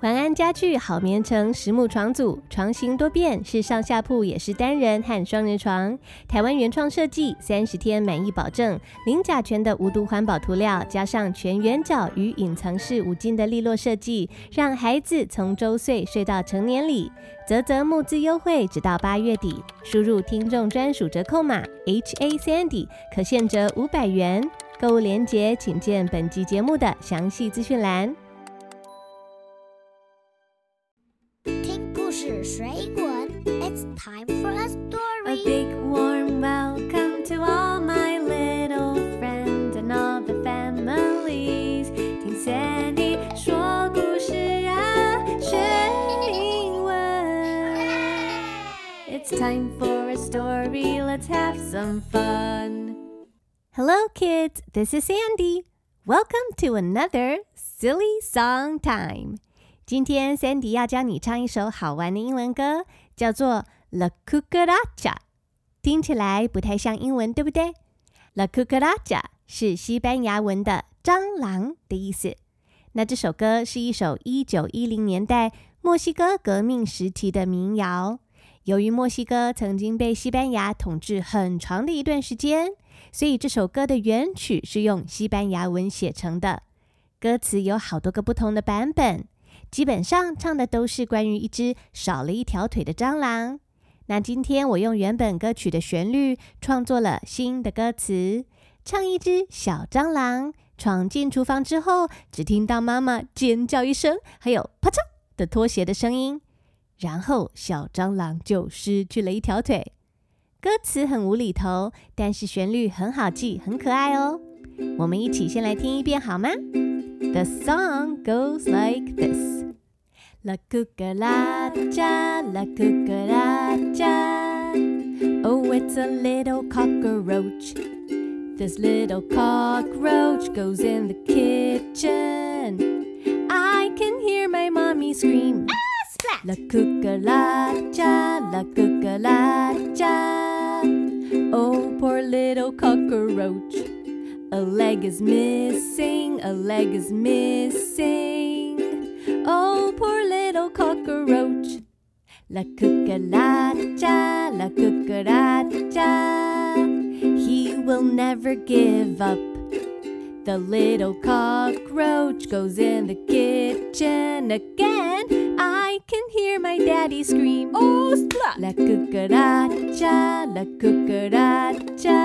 环安家具好眠城实木床组，床型多变，是上下铺，也是单人和双人床。台湾原创设计，三十天满意保证，零甲醛的无毒环保涂料，加上全圆角与隐藏式五金的利落设计，让孩子从周岁睡到成年里。泽泽募资优惠，直到八月底，输入听众专属折扣码 H A Sandy，可现折五百元。购物链接请见本集节目的详细资讯栏。听故事水滚，It's time for a A story. big warm welcome to all my little friends and all the families。听 Sandy 说故事啊，学英文。It's time for a story. Let's have some fun. Hello, kids. This is Sandy. Welcome to another silly song time. 今天 Sandy 要教你唱一首好玩的英文歌，叫做《La Cucaracha》，听起来不太像英文，对不对？La Cucaracha 是西班牙文的“蟑螂”的意思。那这首歌是一首一九一零年代墨西哥革命时期的民谣。由于墨西哥曾经被西班牙统治很长的一段时间，所以这首歌的原曲是用西班牙文写成的。歌词有好多个不同的版本。基本上唱的都是关于一只少了一条腿的蟑螂。那今天我用原本歌曲的旋律创作了新的歌词，唱一只小蟑螂闯进厨房之后，只听到妈妈尖叫一声，还有啪嚓的拖鞋的声音，然后小蟑螂就失去了一条腿。歌词很无厘头，但是旋律很好记，很可爱哦。我们一起先来听一遍好吗？The song goes like this. La cucaracha, la cucaracha. Oh, it's a little cockroach. This little cockroach goes in the kitchen. I can hear my mommy scream. Ah, Splat! La cucaracha, la cucaracha. Oh, poor little cockroach. A leg is missing, a leg is missing. Little cockroach. La cucaracha, la cucaracha. He will never give up. The little cockroach goes in the kitchen again. I can hear my daddy scream. Oh, splat! La cucaracha, la cucaracha.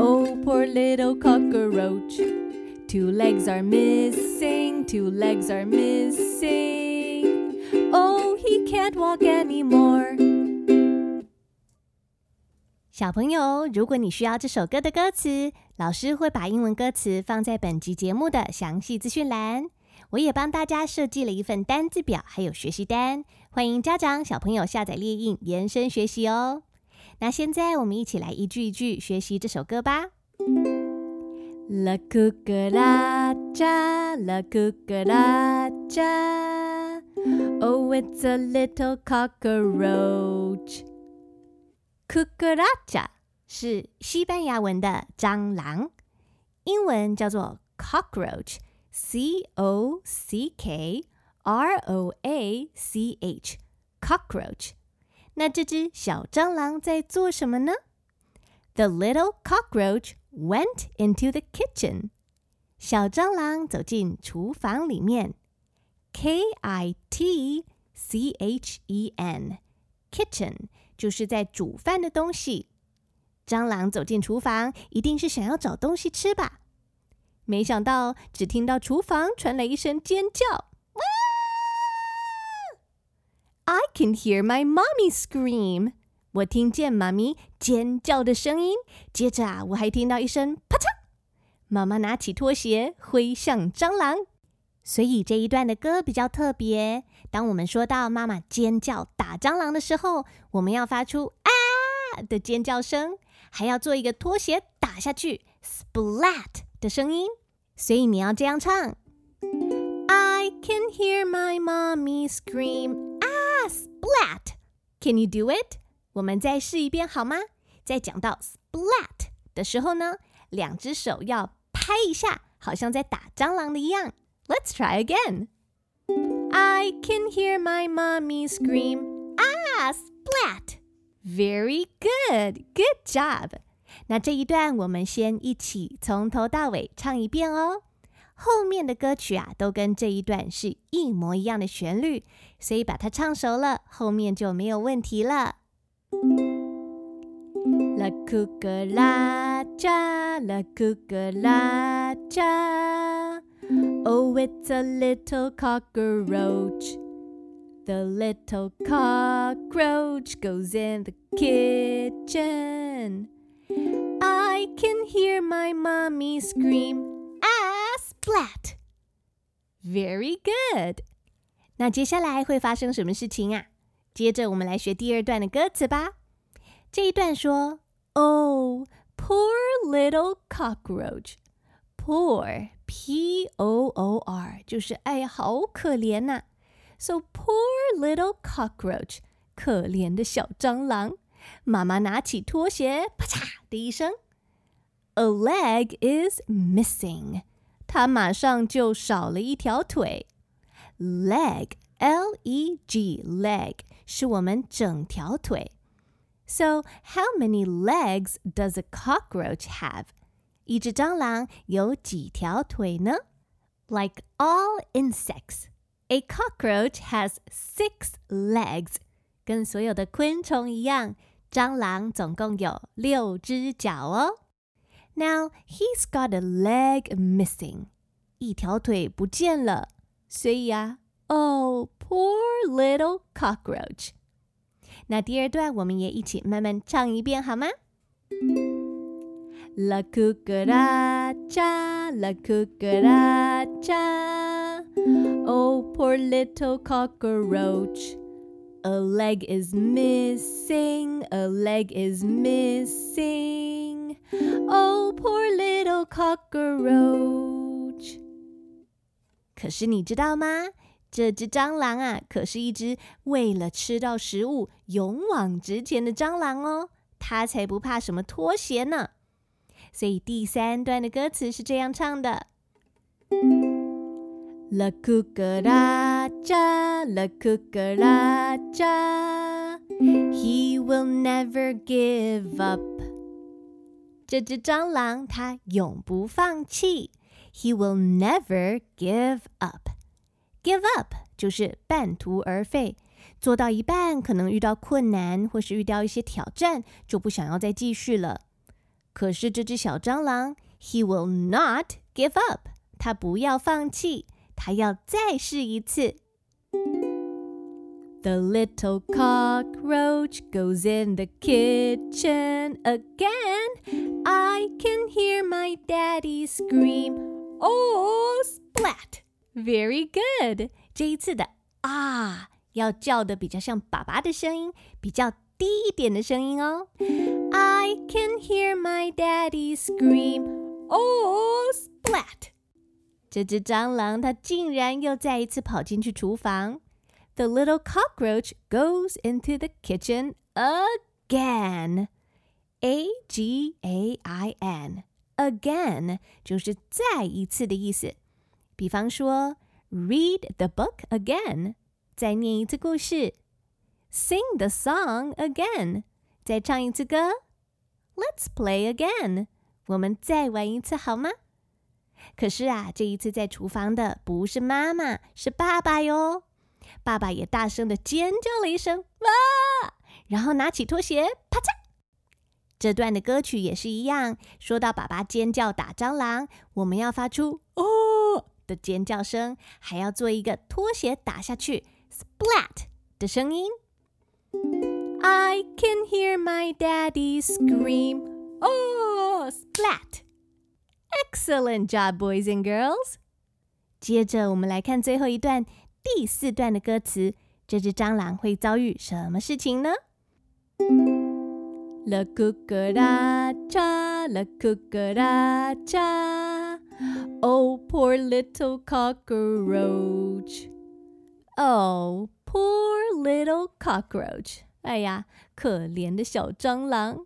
Oh, poor little cockroach. Two legs are missing, two legs are missing. Oh, he can't walk anymore. 小朋友，如果你需要这首歌的歌词，老师会把英文歌词放在本集节目的详细资讯栏。我也帮大家设计了一份单字表，还有学习单，欢迎家长、小朋友下载列印延伸学习哦。那现在我们一起来一句一句学习这首歌吧。La cucaracha, la cucaracha. Oh, it's a little cockroach. Cucaracha 是西班牙文的蟑螂，英文叫做 cockroach，c o c k r o a c h，cockroach。那这只小蟑螂在做什么呢？The little cockroach went into the kitchen。小蟑螂走进厨房里面。K I T C H E N，kitchen 就是在煮饭的东西。蟑螂走进厨房，一定是想要找东西吃吧？没想到，只听到厨房传来一声尖叫。I can hear my mommy scream。 我听见妈咪尖叫的声音。接着啊，我还听到一声啪嚓，妈妈拿起拖鞋挥向蟑螂。所以这一段的歌比较特别。当我们说到妈妈尖叫打蟑螂的时候，我们要发出啊的尖叫声，还要做一个拖鞋打下去 splat 的声音。所以你要这样唱：I can hear my mommy scream 啊 splat。Can you do it？我们再试一遍好吗？在讲到 splat 的时候呢，两只手要拍一下，好像在打蟑螂的一样。Let's try again. I can hear my mommy scream. Ah, splat! Very good, good job. 那这一段我们先一起从头到尾唱一遍哦。后面的歌曲啊，都跟这一段是一模一样的旋律，所以把它唱熟了，后面就没有问题了。La cucaracha, la cucaracha. Oh, it's a little cockroach. The little cockroach goes in the kitchen. I can hear my mommy scream, ah, splat. Very good. 那接下来会发生什么事情啊？ 接着我们来学第二段的歌词吧。这一段说，Oh, poor little cockroach. Poor, P-O-O-R，就是哎呀，好可怜呐、So poor little cockroach，可怜的小蟑螂。妈妈拿起拖鞋，啪嚓的一声，A leg is missing，它马上就少了一条腿。Leg, L-E-G, leg 是我们整条腿。So how many legs does a cockroach have? 一只蟑螂有几条腿呢？Like all insects, a cockroach has six legs. 跟所有的昆虫一样，蟑螂总共有六只脚哦。Now he's got a leg missing. 一条腿不见了，所以啊 ，Oh, poor little cockroach. 那第二段我们也一起慢慢唱一遍好吗？La cucaracha, la cucaracha. Oh, poor little cockroach. A leg is missing, a leg is missing. Oh, poor little cockroach. 可是你知道吗？ 这只蟑螂啊，可是一只为了吃到食物勇往直前的蟑螂哦。它才不怕什么拖鞋呢。所以第三段的歌词是这样唱的：La cucaracha, la cucaracha, he will never give up。这只蟑螂它永不放弃，He will never give up。Give up 就是半途而废，做到一半可能遇到困难，或是遇到一些挑战，就不想要再继续了。可是这只小蟑螂，He will not give up，它不要放弃，它要再试一次。The little cockroach goes in the kitchen again. I can hear my daddy scream, "Oh, splat!" Very good，这一次的啊，要叫的比较像爸爸的声音，比较低一点的声音哦。I can hear my daddy scream, "Oh, splat!" 这只蟑螂它竟然又再一次跑进去厨房。The little cockroach goes into the kitchen again. A G A I N. Again 就是再一次的意思。 比方说，read the book again，再念一次故事；sing the song again，再唱一次歌；let's play again，我们再玩一次好吗？可是啊，这一次在厨房的不是妈妈，是爸爸哟。爸爸也大声的尖叫了一声，哇！然后拿起拖鞋，啪嚓。这段的歌曲也是一样，说到爸爸尖叫打蟑螂，我们要发出哦。的尖叫声，还要做一个拖鞋打下去 splat 的声音。I can hear my daddy scream, "Oh, splat!" Excellent job, boys and girls. 接着我们来看最后一段第四段的歌词，这只蟑螂会遭遇什么事情呢？La cucaracha, la cucaracha. Oh, poor little cockroach. Oh, poor little cockroach. 哎呀，可怜的小蟑螂。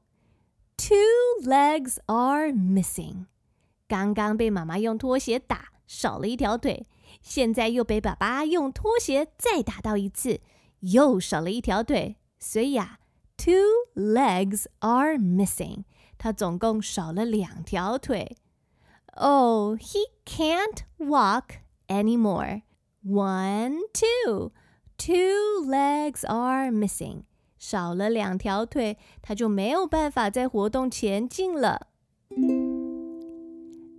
Two legs are missing. 刚刚被妈妈用拖鞋打，少了一条腿， 现在又被爸爸用拖鞋再打到一次，又少了一条腿，所以啊，two legs are missing。他总共少了两条腿。 Oh, he can't walk anymore. One, two, two legs are missing. 少了两条腿，他就没有办法再活动前进了。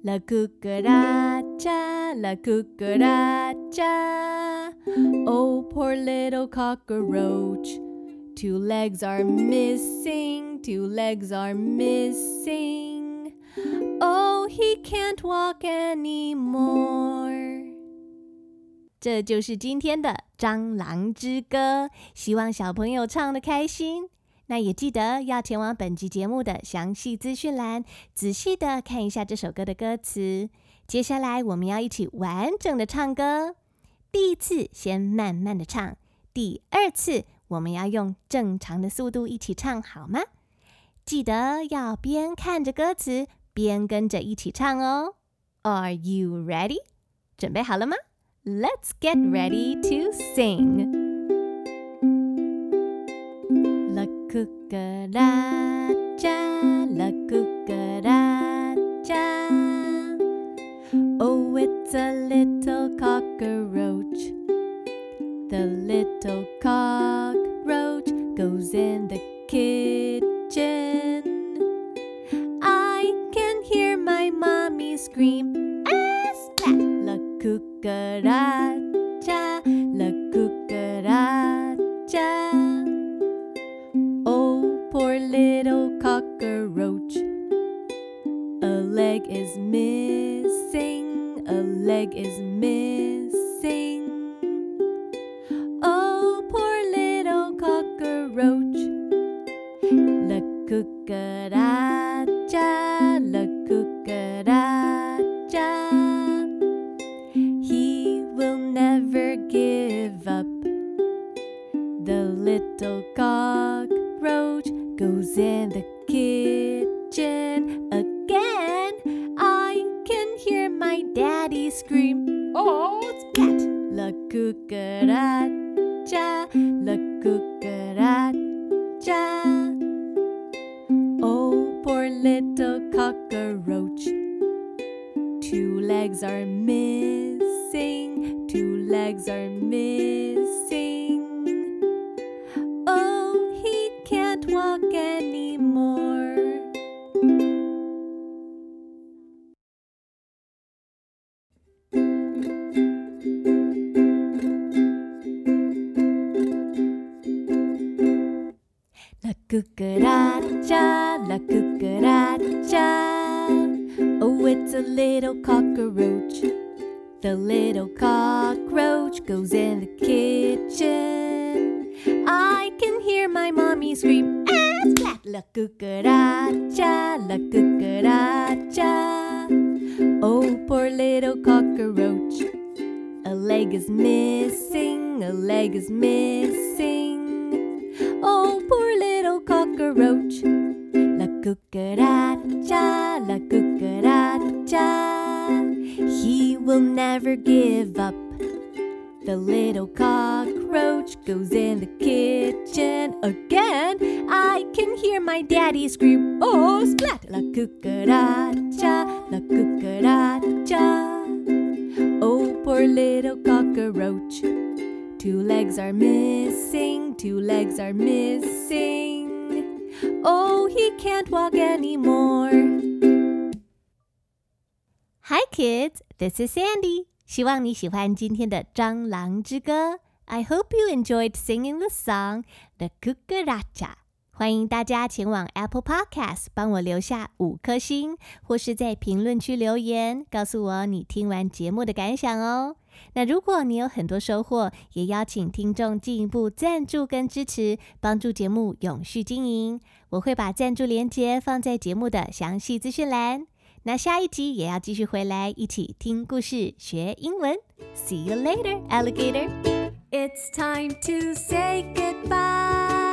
La cucaracha, la cucaracha. Oh, poor little cockroach. Two legs are missing, two legs are missing. Oh, he can't walk anymore. 这就是今天的蟑螂之歌，希望小朋友唱得开心。那也记得要前往本集节目的详细资讯栏，仔细的看一下这首歌的歌词。接下来我们要一起完整的唱歌。第一次先慢慢的唱，第二次。我们要用正常的速度一起唱，好吗？记得要边看着歌词边跟着一起唱哦。Are you ready？准备好了吗？Let's get ready to sing. La cucaracha, la cucaracha. Little cockroach. A leg is missing, a leg is missing. Oh, poor little cockroach. La cucaracha, la cucaracha. He will never give up. The little cockroach goes in the kitchen again. I can hear my daddy scream. Oh, it's Pat! La cucaracha, la cucaracha. Oh, poor little cockroach. Two legs are missing, two legs are missing. Cockroach goes in the kitchen. I can hear my mommy scream, ah, splat! La cucaracha, la cucaracha. Oh, poor little cockroach. A leg is missing, a leg is missing. Oh, poor little cockroach. La cucaracha, la cucaracha. He will never give up. The little cockroach goes in the kitchen again. I can hear my daddy scream, Oh, splat! La cucaracha, la cucaracha. Oh, poor little cockroach. Two legs are missing, two legs are missing. Oh, he can't walk anymore. Hi, kids. This is Sandy. 希望你喜欢今天的蟑螂之歌。I hope you enjoyed singing the song The Cucaracha. 欢迎大家前往 Apple Podcast 帮我留下五颗星，或是在评论区留言，告诉我你听完节目的感想哦。那如果你有很多收获，也邀请听众进一步赞助跟支持，帮助节目永续经营。我会把赞助链接放在节目的详细资讯栏。那下一集也要继续回来一起听故事学英文。See you later, alligator. It's time to say goodbye.